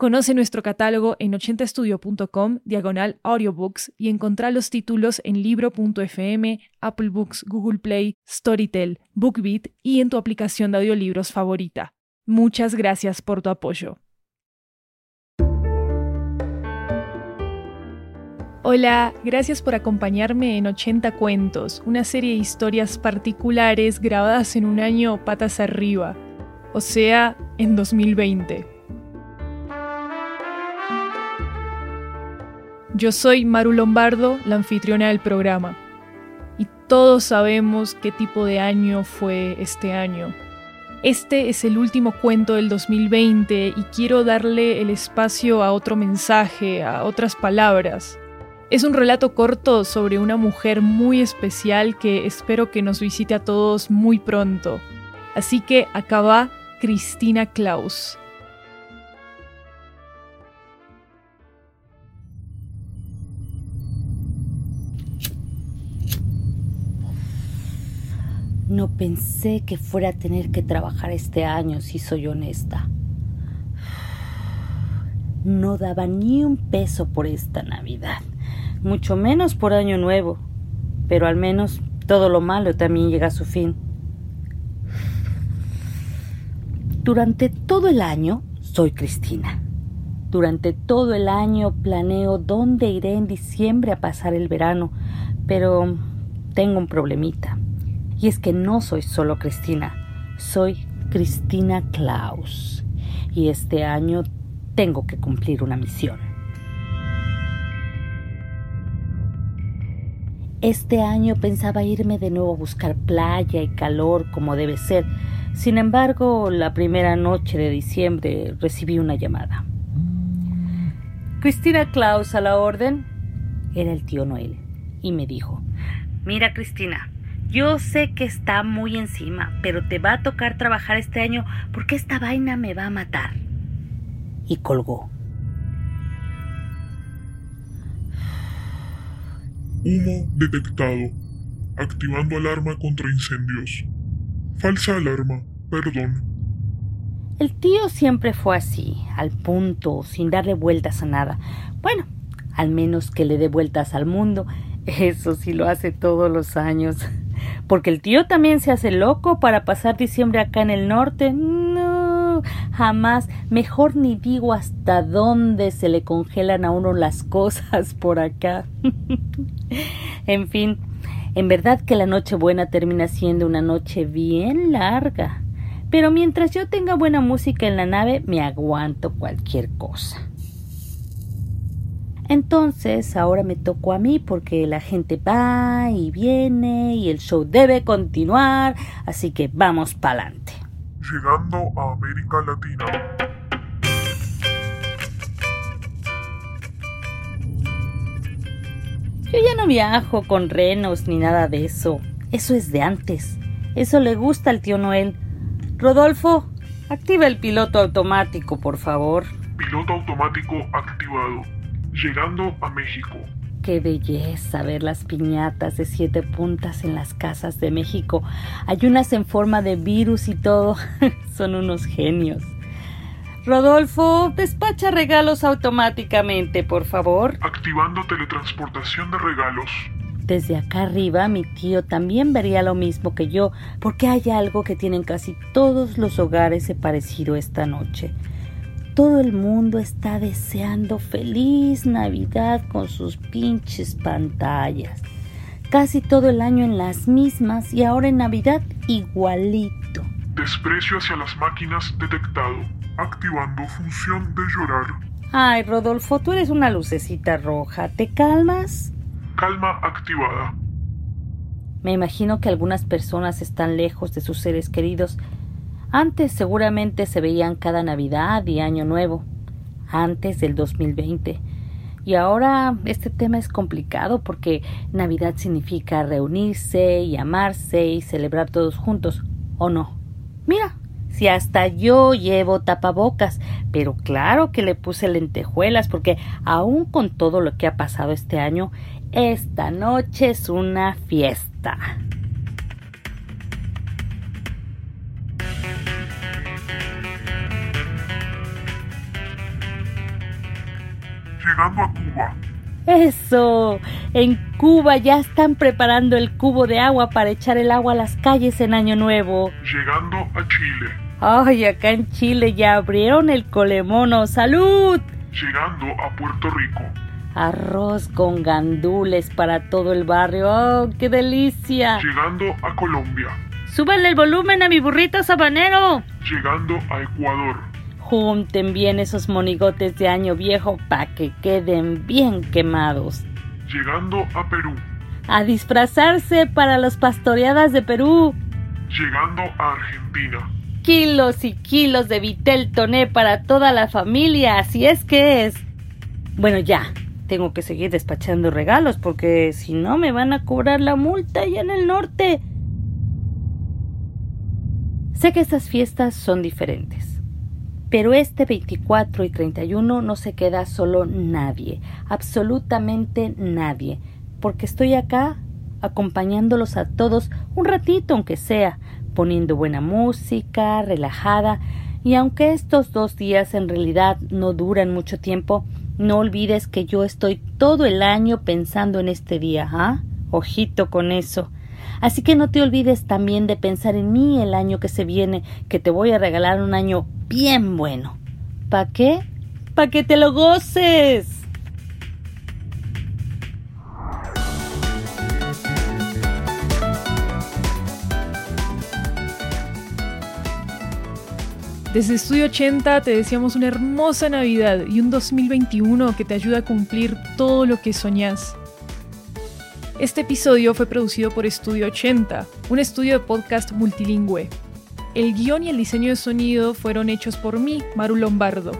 Conoce nuestro catálogo en 80estudio.com, diagonal audiobooks, y encontrá los títulos en libro.fm, Apple Books, Google Play, Storytel, BookBeat y en tu aplicación de audiolibros favorita. Muchas gracias por tu apoyo. Hola, gracias por acompañarme en 80 Cuentos, una serie de historias particulares grabadas en un año patas arriba, o sea, en 2020. Yo soy Maru Lombardo, la anfitriona del programa, y todos sabemos qué tipo de año fue este año. Este es el último cuento del 2020 y quiero darle el espacio a otro mensaje, a otras palabras. Es un relato corto sobre una mujer muy especial que espero que nos visite a todos muy pronto. Así que acá va Cristina Klaus. No pensé que fuera a tener que trabajar este año, si soy honesta. No daba ni un peso por esta Navidad, mucho menos por Año Nuevo, pero al menos todo lo malo también llega a su fin. Durante todo el año soy Cristina. Durante todo el año planeo dónde iré en diciembre a pasar el verano, pero tengo un problemita. Y es que no soy solo Cristina, soy Cristina Klaus. Y este año tengo que cumplir una misión. Este año pensaba irme de nuevo a buscar playa y calor como debe ser. Sin embargo, la primera noche de diciembre recibí una llamada. Cristina Klaus a la orden. Era el tío Noel. Y me dijo, Mira Cristina, yo sé que está muy encima, pero te va a tocar trabajar este año porque esta vaina me va a matar. Y colgó. Humo detectado. Activando alarma contra incendios. Falsa alarma. Perdón. El tío siempre fue así, al punto, sin darle vueltas a nada. Bueno, al menos que le dé vueltas al mundo. Eso sí lo hace todos los años. Porque el tío también se hace loco para pasar diciembre acá en el norte. No, jamás. Mejor ni digo hasta dónde se le congelan a uno las cosas por acá. en fin, en verdad que la noche buena termina siendo una noche bien larga. Pero mientras yo tenga buena música en la nave, me aguanto cualquier cosa. Entonces ahora me tocó a mí porque la gente va y viene y el show debe continuar, así que vamos para adelante. Llegando a América Latina. Yo ya no viajo con renos ni nada de eso. Eso es de antes. Eso le gusta al tío Noel. Rodolfo, activa el piloto automático, por favor. Piloto automático activado llegando a México. Qué belleza ver las piñatas de siete puntas en las casas de México. Hay unas en forma de virus y todo. Son unos genios. Rodolfo, despacha regalos automáticamente, por favor. Activando teletransportación de regalos. Desde acá arriba mi tío también vería lo mismo que yo, porque hay algo que tienen casi todos los hogares de parecido esta noche. Todo el mundo está deseando feliz Navidad con sus pinches pantallas. Casi todo el año en las mismas y ahora en Navidad igualito. Desprecio hacia las máquinas detectado. Activando función de llorar. Ay, Rodolfo, tú eres una lucecita roja. ¿Te calmas? Calma activada. Me imagino que algunas personas están lejos de sus seres queridos antes seguramente se veían cada Navidad y Año Nuevo. antes del 2020. Y ahora este tema es complicado porque Navidad significa reunirse y amarse y celebrar todos juntos, ¿o no? Mira, si hasta yo llevo tapabocas, pero claro que le puse lentejuelas porque aún con todo lo que ha pasado este año, esta noche es una fiesta. Llegando a Cuba. Eso. En Cuba ya están preparando el cubo de agua para echar el agua a las calles en Año Nuevo. Llegando a Chile. Ay, acá en Chile ya abrieron el colemono. ¡Salud! Llegando a Puerto Rico. Arroz con gandules para todo el barrio. ¡Oh, qué delicia! Llegando a Colombia. ¡Súbale el volumen a mi burrito sabanero! Llegando a Ecuador. Junten bien esos monigotes de año viejo para que queden bien quemados. Llegando a Perú. A disfrazarse para las pastoreadas de Perú. Llegando a Argentina. Kilos y kilos de vitel toné para toda la familia, así es que es. Bueno, ya, tengo que seguir despachando regalos porque si no me van a cobrar la multa allá en el norte. Sé que estas fiestas son diferentes, pero este 24 y 31 no se queda solo nadie, absolutamente nadie, porque estoy acá acompañándolos a todos un ratito aunque sea, poniendo buena música, relajada, y aunque estos dos días en realidad no duran mucho tiempo, no olvides que yo estoy todo el año pensando en este día, ¿ah? Ojito con eso. Así que no te olvides también de pensar en mí el año que se viene, que te voy a regalar un año bien bueno. ¿Para qué? ¡Para que te lo goces! Desde Estudio 80 te deseamos una hermosa Navidad y un 2021 que te ayude a cumplir todo lo que soñás. Este episodio fue producido por Estudio 80, un estudio de podcast multilingüe. El guion y el diseño de sonido fueron hechos por mí, Maru Lombardo.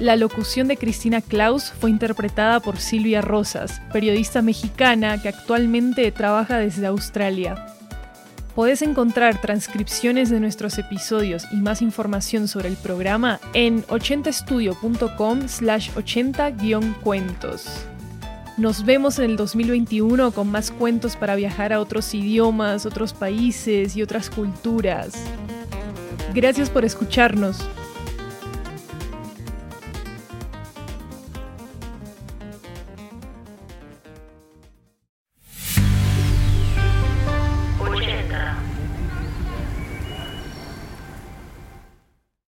La locución de Cristina Klaus fue interpretada por Silvia Rosas, periodista mexicana que actualmente trabaja desde Australia. Podés encontrar transcripciones de nuestros episodios y más información sobre el programa en 80estudio.com slash 80-cuentos. Nos vemos en el 2021 con más cuentos para viajar a otros idiomas, otros países y otras culturas. Gracias por escucharnos.